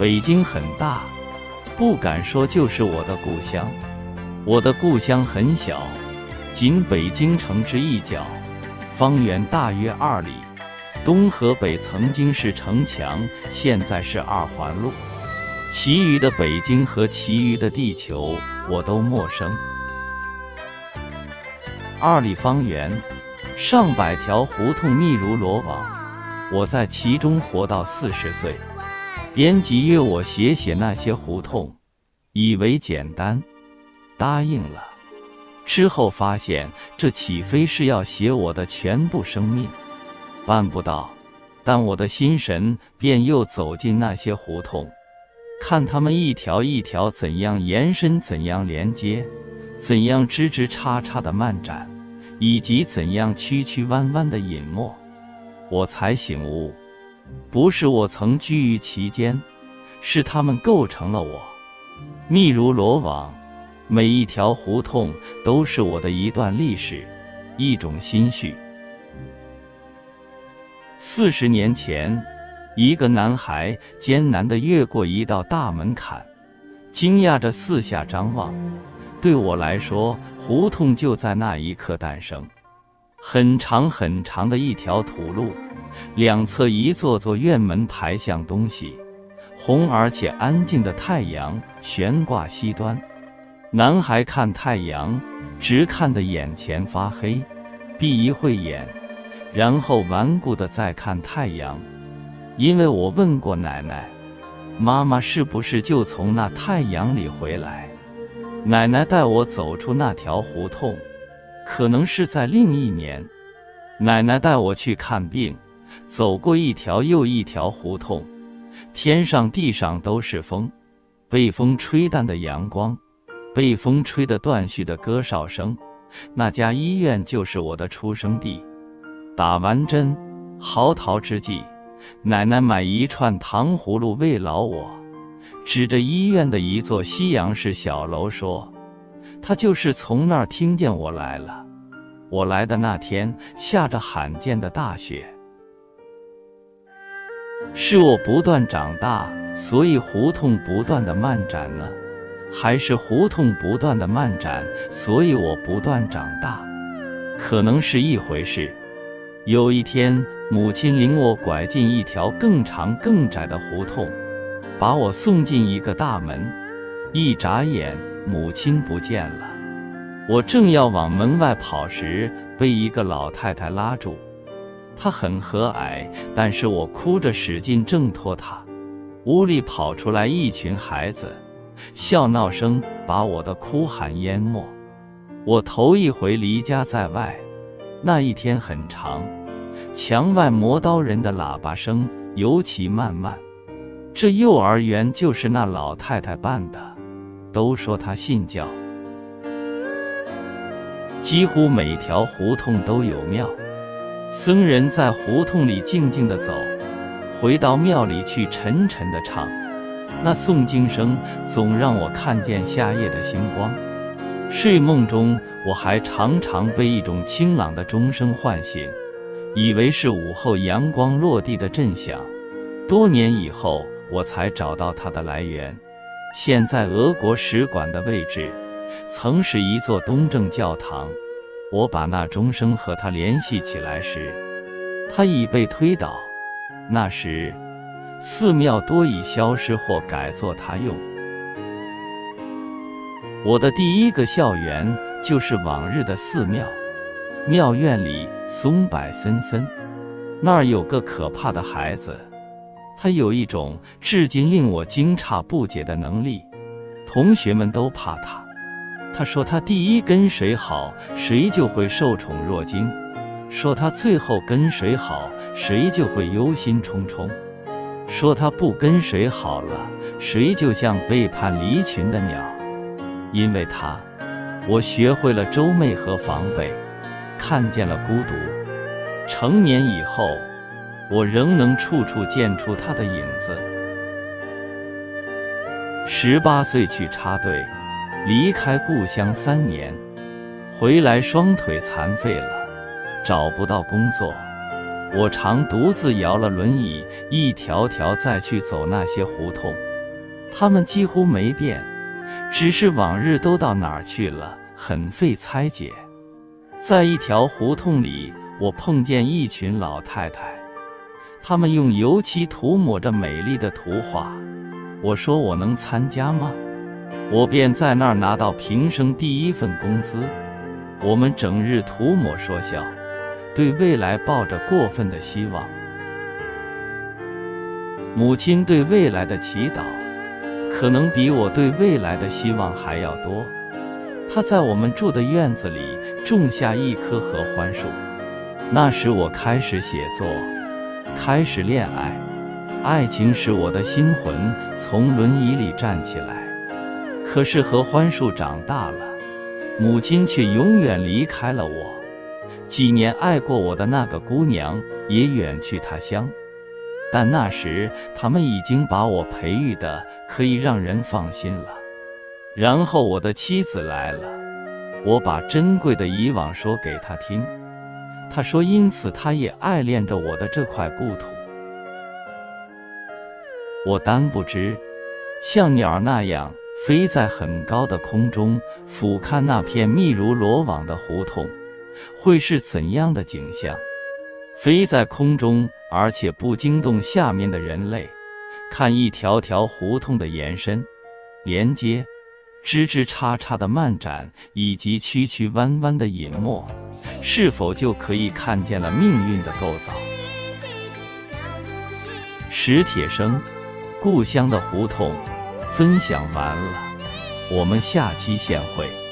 北京很大，不敢说就是我的故乡。我的故乡很小，仅北京城之一角，方圆大约二里。东河北曾经是城墙，现在是二环路。其余的北京和其余的地球，我都陌生。二里方圆，上百条胡同密如罗网，我在其中活到四十岁。编辑约我写写那些胡同，以为简单，答应了。之后发现，这岂非是要写我的全部生命？办不到，但我的心神便又走进那些胡同，看他们一条一条怎样延伸，怎样连接，怎样枝枝叉叉的漫展，以及怎样曲曲弯弯的隐没，我才醒悟，不是我曾居于其间，是他们构成了我，密如罗网，每一条胡同都是我的一段历史，一种心绪。四十年前，一个男孩艰难地越过一道大门槛，惊讶着四下张望。对我来说，胡同就在那一刻诞生。很长很长的一条土路，两侧一座座院门排向东西，红而且安静的太阳悬挂西端。男孩看太阳，直看得眼前发黑，闭一会眼。然后顽固的再看太阳，因为我问过奶奶，妈妈是不是就从那太阳里回来？奶奶带我走出那条胡同，可能是在另一年。奶奶带我去看病，走过一条又一条胡同，天上地上都是风，被风吹淡的阳光，被风吹得断续的歌哨声。那家医院就是我的出生地。打完针，嚎啕之际，奶奶买一串糖葫芦慰劳我，指着医院的一座西洋式小楼说：“他就是从那儿听见我来了。”我来的那天下着罕见的大雪。是我不断长大，所以胡同不断的漫展呢？还是胡同不断的漫展，所以我不断长大？可能是一回事。有一天，母亲领我拐进一条更长更窄的胡同，把我送进一个大门。一眨眼，母亲不见了。我正要往门外跑时，被一个老太太拉住。她很和蔼，但是我哭着使劲挣脱她。屋里跑出来一群孩子，笑闹声把我的哭喊淹没。我头一回离家在外。那一天很长，墙外磨刀人的喇叭声尤其漫漫。这幼儿园就是那老太太办的，都说他信教。几乎每条胡同都有庙，僧人在胡同里静静的走，回到庙里去沉沉的唱。那诵经声总让我看见夏夜的星光。睡梦中，我还常常被一种清朗的钟声唤醒，以为是午后阳光落地的震响。多年以后，我才找到它的来源。现在俄国使馆的位置，曾是一座东正教堂。我把那钟声和它联系起来时，它已被推倒。那时，寺庙多已消失或改作他用。我的第一个校园就是往日的寺庙，庙院里松柏森森。那儿有个可怕的孩子，他有一种至今令我惊诧不解的能力，同学们都怕他。他说他第一跟谁好，谁就会受宠若惊；说他最后跟谁好，谁就会忧心忡忡；说他不跟谁好了，谁就像背叛离群的鸟。因为他，我学会了周媚和防备，看见了孤独。成年以后，我仍能处处见出他的影子。十八岁去插队，离开故乡三年，回来双腿残废了，找不到工作，我常独自摇了轮椅，一条条再去走那些胡同，他们几乎没变，只是往日都到哪儿去了，很费猜解。在一条胡同里，我碰见一群老太太，他们用油漆涂抹着美丽的图画。我说我能参加吗？我便在那儿拿到平生第一份工资。我们整日涂抹说笑。对未来抱着过分的希望，母亲对未来的祈祷，可能比我对未来的希望还要多。她在我们住的院子里种下一棵合欢树。那时我开始写作，开始恋爱，爱情使我的心魂从轮椅里站起来。可是合欢树长大了，母亲却永远离开了我。几年爱过我的那个姑娘也远去他乡，但那时他们已经把我培育的可以让人放心了。然后我的妻子来了，我把珍贵的以往说给她听，他说因此他也爱恋着我的这块故土。我单不知，像鸟那样飞在很高的空中，俯瞰那片密如罗网的胡同。会是怎样的景象？飞在空中，而且不惊动下面的人类，看一条条胡同的延伸、连接、枝枝叉叉的漫展，以及曲曲弯弯的隐没，是否就可以看见了命运的构造？史铁生，故乡的胡同，分享完了，我们下期见会。